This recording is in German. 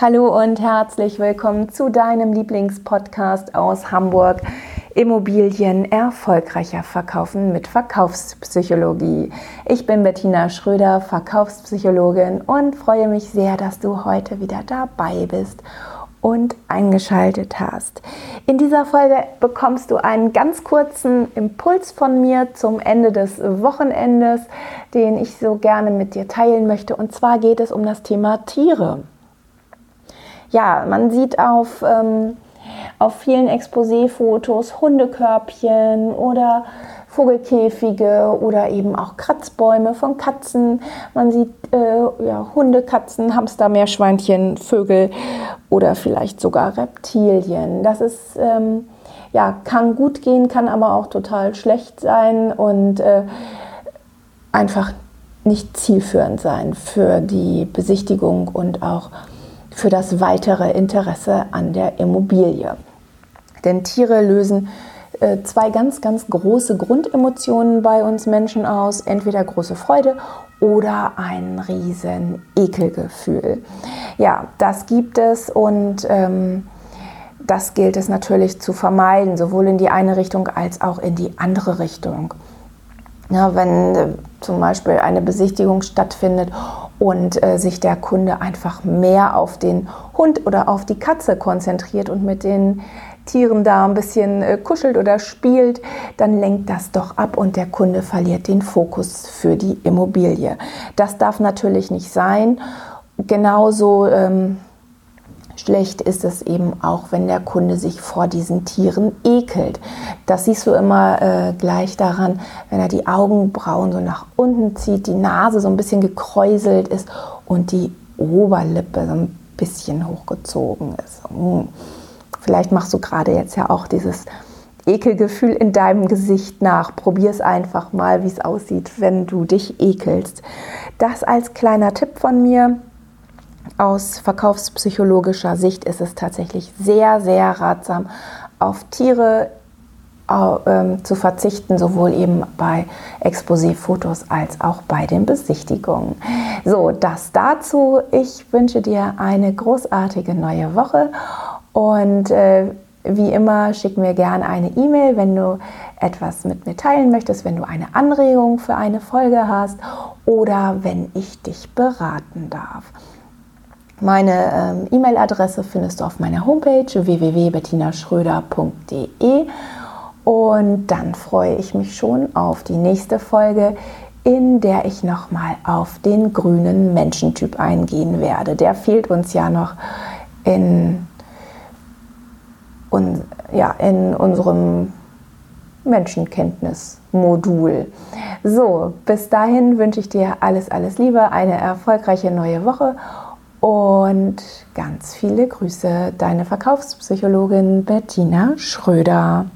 Hallo und herzlich willkommen zu deinem Lieblingspodcast aus Hamburg. Immobilien erfolgreicher verkaufen mit Verkaufspsychologie. Ich bin Bettina Schröder, Verkaufspsychologin und freue mich sehr, dass du heute wieder dabei bist und eingeschaltet hast. In dieser Folge bekommst du einen ganz kurzen Impuls von mir zum Ende des Wochenendes, den ich so gerne mit dir teilen möchte. Und zwar geht es um das Thema Tiere ja, man sieht auf, ähm, auf vielen Exposé-Fotos Hundekörbchen oder Vogelkäfige oder eben auch Kratzbäume von Katzen. Man sieht äh, ja, Hunde, Katzen, Hamster, Meerschweinchen, Vögel oder vielleicht sogar Reptilien. Das ist, ähm, ja, kann gut gehen, kann aber auch total schlecht sein und äh, einfach nicht zielführend sein für die Besichtigung und auch für das weitere Interesse an der Immobilie. Denn Tiere lösen äh, zwei ganz, ganz große Grundemotionen bei uns Menschen aus. Entweder große Freude oder ein riesen Ekelgefühl. Ja, das gibt es und ähm, das gilt es natürlich zu vermeiden, sowohl in die eine Richtung als auch in die andere Richtung. Ja, wenn äh, zum Beispiel eine Besichtigung stattfindet und äh, sich der Kunde einfach mehr auf den Hund oder auf die Katze konzentriert und mit den Tieren da ein bisschen äh, kuschelt oder spielt, dann lenkt das doch ab und der Kunde verliert den Fokus für die Immobilie. Das darf natürlich nicht sein. Genauso ähm, Schlecht ist es eben auch, wenn der Kunde sich vor diesen Tieren ekelt. Das siehst du immer äh, gleich daran, wenn er die Augenbrauen so nach unten zieht, die Nase so ein bisschen gekräuselt ist und die Oberlippe so ein bisschen hochgezogen ist. Hm. Vielleicht machst du gerade jetzt ja auch dieses Ekelgefühl in deinem Gesicht nach. Probier es einfach mal, wie es aussieht, wenn du dich ekelst. Das als kleiner Tipp von mir aus verkaufspsychologischer Sicht ist es tatsächlich sehr, sehr ratsam, auf Tiere äh, zu verzichten, sowohl eben bei Exposé-Fotos als auch bei den Besichtigungen. So, das dazu. Ich wünsche dir eine großartige neue Woche und äh, wie immer, schick mir gerne eine E-Mail, wenn du etwas mit mir teilen möchtest, wenn du eine Anregung für eine Folge hast oder wenn ich dich beraten darf. Meine ähm, E-Mail-Adresse findest du auf meiner Homepage www.bettinaschröder.de und dann freue ich mich schon auf die nächste Folge, in der ich nochmal auf den grünen Menschentyp eingehen werde. Der fehlt uns ja noch in, un, ja, in unserem Menschenkenntnismodul. So, bis dahin wünsche ich dir alles, alles Liebe, eine erfolgreiche neue Woche und ganz viele Grüße, deine Verkaufspsychologin Bettina Schröder.